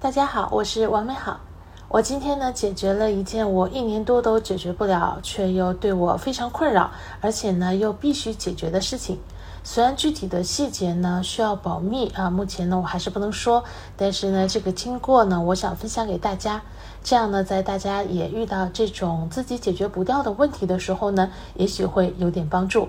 大家好，我是王美好。我今天呢，解决了一件我一年多都解决不了，却又对我非常困扰，而且呢又必须解决的事情。虽然具体的细节呢需要保密啊，目前呢我还是不能说。但是呢，这个经过呢，我想分享给大家。这样呢，在大家也遇到这种自己解决不掉的问题的时候呢，也许会有点帮助。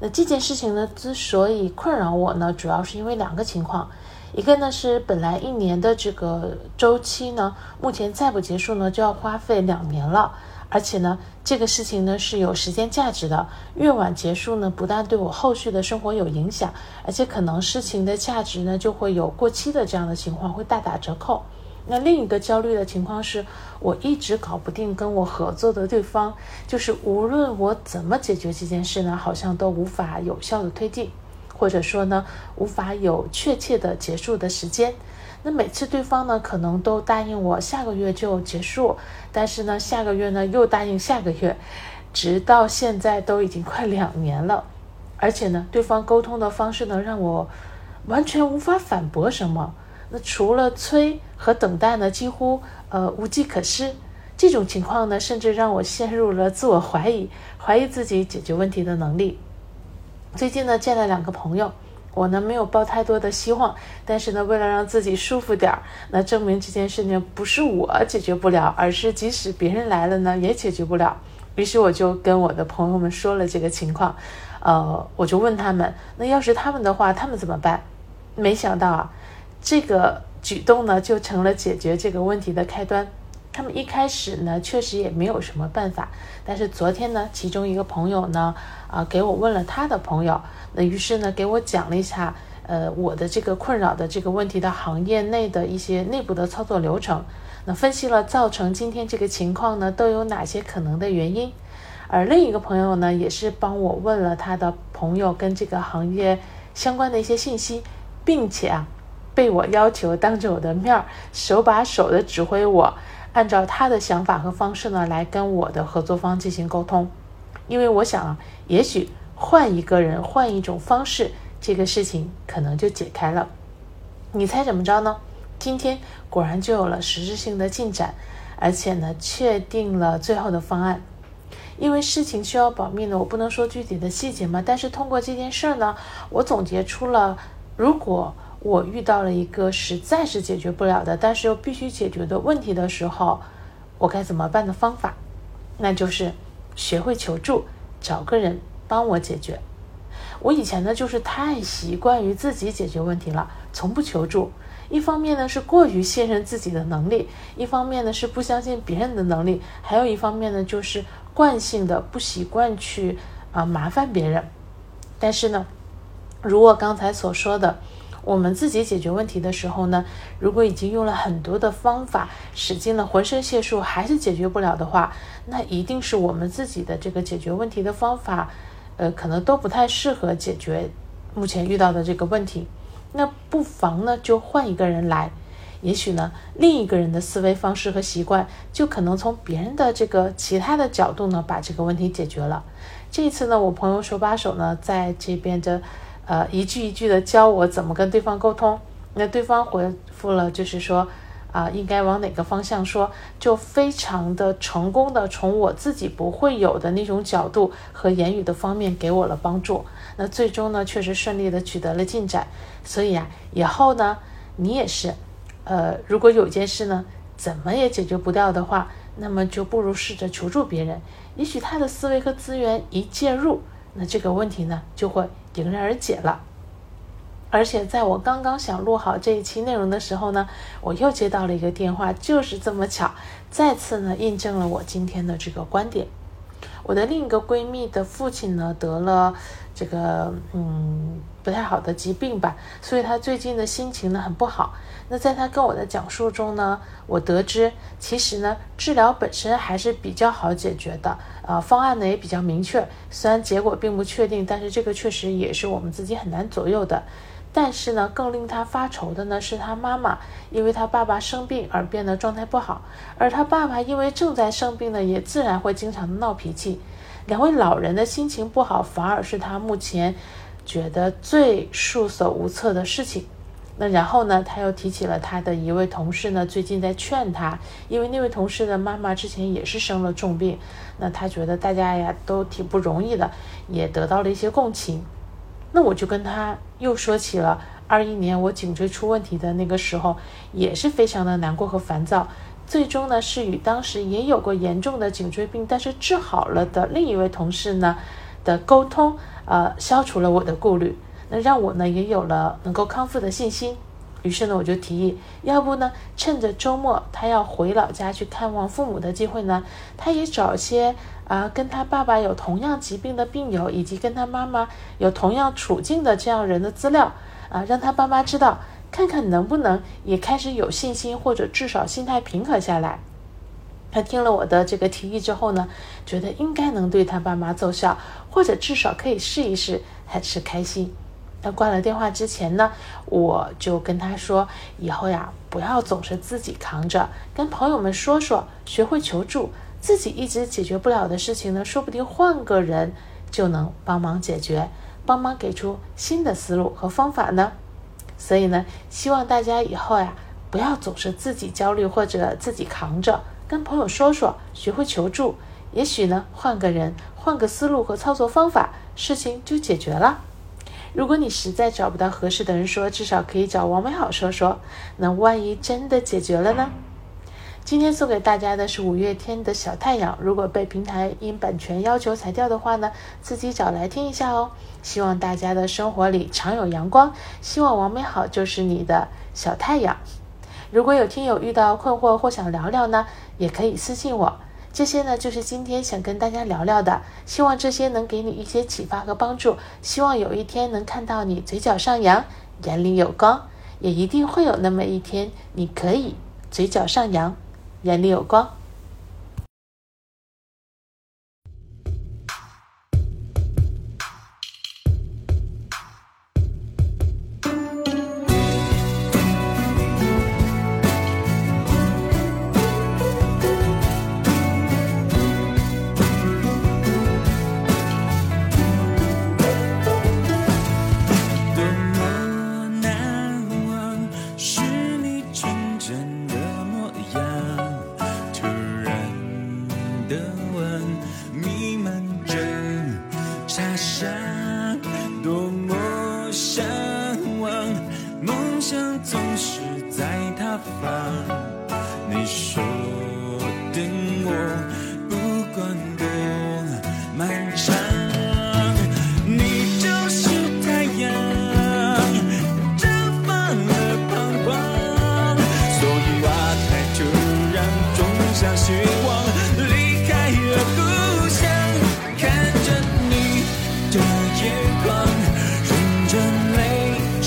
那这件事情呢，之所以困扰我呢，主要是因为两个情况。一个呢是本来一年的这个周期呢，目前再不结束呢，就要花费两年了。而且呢，这个事情呢是有时间价值的，越晚结束呢，不但对我后续的生活有影响，而且可能事情的价值呢就会有过期的这样的情况，会大打折扣。那另一个焦虑的情况是，我一直搞不定跟我合作的对方，就是无论我怎么解决这件事呢，好像都无法有效的推进。或者说呢，无法有确切的结束的时间。那每次对方呢，可能都答应我下个月就结束，但是呢，下个月呢又答应下个月，直到现在都已经快两年了。而且呢，对方沟通的方式呢，让我完全无法反驳什么。那除了催和等待呢，几乎呃无计可施。这种情况呢，甚至让我陷入了自我怀疑，怀疑自己解决问题的能力。最近呢，见了两个朋友，我呢没有抱太多的希望，但是呢，为了让自己舒服点儿，那证明这件事情不是我解决不了，而是即使别人来了呢，也解决不了。于是我就跟我的朋友们说了这个情况，呃，我就问他们，那要是他们的话，他们怎么办？没想到啊，这个举动呢，就成了解决这个问题的开端。他们一开始呢，确实也没有什么办法。但是昨天呢，其中一个朋友呢，啊，给我问了他的朋友，那于是呢，给我讲了一下，呃，我的这个困扰的这个问题的行业内的一些内部的操作流程。那分析了造成今天这个情况呢，都有哪些可能的原因。而另一个朋友呢，也是帮我问了他的朋友跟这个行业相关的一些信息，并且啊，被我要求当着我的面儿，手把手的指挥我。按照他的想法和方式呢，来跟我的合作方进行沟通，因为我想啊，也许换一个人，换一种方式，这个事情可能就解开了。你猜怎么着呢？今天果然就有了实质性的进展，而且呢，确定了最后的方案。因为事情需要保密呢，我不能说具体的细节嘛。但是通过这件事儿呢，我总结出了如果。我遇到了一个实在是解决不了的，但是又必须解决的问题的时候，我该怎么办的方法，那就是学会求助，找个人帮我解决。我以前呢，就是太习惯于自己解决问题了，从不求助。一方面呢是过于信任自己的能力，一方面呢是不相信别人的能力，还有一方面呢就是惯性的不习惯去啊麻烦别人。但是呢，如我刚才所说的。我们自己解决问题的时候呢，如果已经用了很多的方法，使尽了浑身解数，还是解决不了的话，那一定是我们自己的这个解决问题的方法，呃，可能都不太适合解决目前遇到的这个问题。那不妨呢，就换一个人来，也许呢，另一个人的思维方式和习惯，就可能从别人的这个其他的角度呢，把这个问题解决了。这一次呢，我朋友手把手呢，在这边的。呃，一句一句的教我怎么跟对方沟通。那对方回复了，就是说，啊，应该往哪个方向说，就非常的成功的从我自己不会有的那种角度和言语的方面给我了帮助。那最终呢，确实顺利的取得了进展。所以啊，以后呢，你也是，呃，如果有件事呢，怎么也解决不掉的话，那么就不如试着求助别人。也许他的思维和资源一介入。那这个问题呢，就会迎刃而解了。而且在我刚刚想录好这一期内容的时候呢，我又接到了一个电话，就是这么巧，再次呢印证了我今天的这个观点。我的另一个闺蜜的父亲呢得了这个嗯不太好的疾病吧，所以她最近的心情呢很不好。那在她跟我的讲述中呢，我得知其实呢治疗本身还是比较好解决的，呃方案呢也比较明确，虽然结果并不确定，但是这个确实也是我们自己很难左右的。但是呢，更令他发愁的呢是他妈妈，因为他爸爸生病而变得状态不好，而他爸爸因为正在生病呢，也自然会经常闹脾气。两位老人的心情不好，反而是他目前觉得最束手无策的事情。那然后呢，他又提起了他的一位同事呢，最近在劝他，因为那位同事的妈妈之前也是生了重病，那他觉得大家呀都挺不容易的，也得到了一些共情。那我就跟他又说起了二一年我颈椎出问题的那个时候，也是非常的难过和烦躁。最终呢，是与当时也有过严重的颈椎病，但是治好了的另一位同事呢的沟通，呃，消除了我的顾虑。那让我呢也有了能够康复的信心，于是呢我就提议，要不呢趁着周末他要回老家去看望父母的机会呢，他也找些啊跟他爸爸有同样疾病的病友，以及跟他妈妈有同样处境的这样人的资料啊，让他爸妈知道，看看能不能也开始有信心，或者至少心态平和下来。他听了我的这个提议之后呢，觉得应该能对他爸妈奏效，或者至少可以试一试，还是开心。他挂了电话之前呢，我就跟他说：“以后呀，不要总是自己扛着，跟朋友们说说，学会求助。自己一直解决不了的事情呢，说不定换个人就能帮忙解决，帮忙给出新的思路和方法呢。所以呢，希望大家以后呀，不要总是自己焦虑或者自己扛着，跟朋友说说，学会求助。也许呢，换个人，换个思路和操作方法，事情就解决了。”如果你实在找不到合适的人说，至少可以找王美好说说。那万一真的解决了呢？今天送给大家的是五月天的小太阳。如果被平台因版权要求裁掉的话呢，自己找来听一下哦。希望大家的生活里常有阳光，希望王美好就是你的小太阳。如果有听友遇到困惑或想聊聊呢，也可以私信我。这些呢，就是今天想跟大家聊聊的，希望这些能给你一些启发和帮助。希望有一天能看到你嘴角上扬，眼里有光，也一定会有那么一天，你可以嘴角上扬，眼里有光。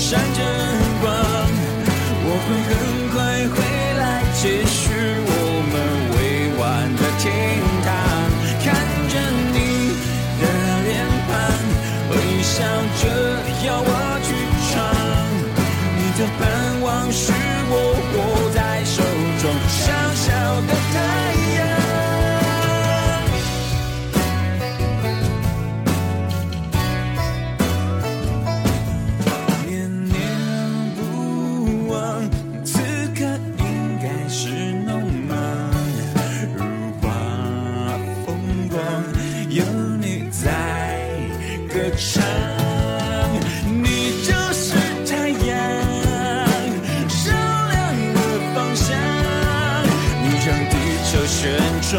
闪着光我会很你就是太阳照亮了方向。你让地球旋转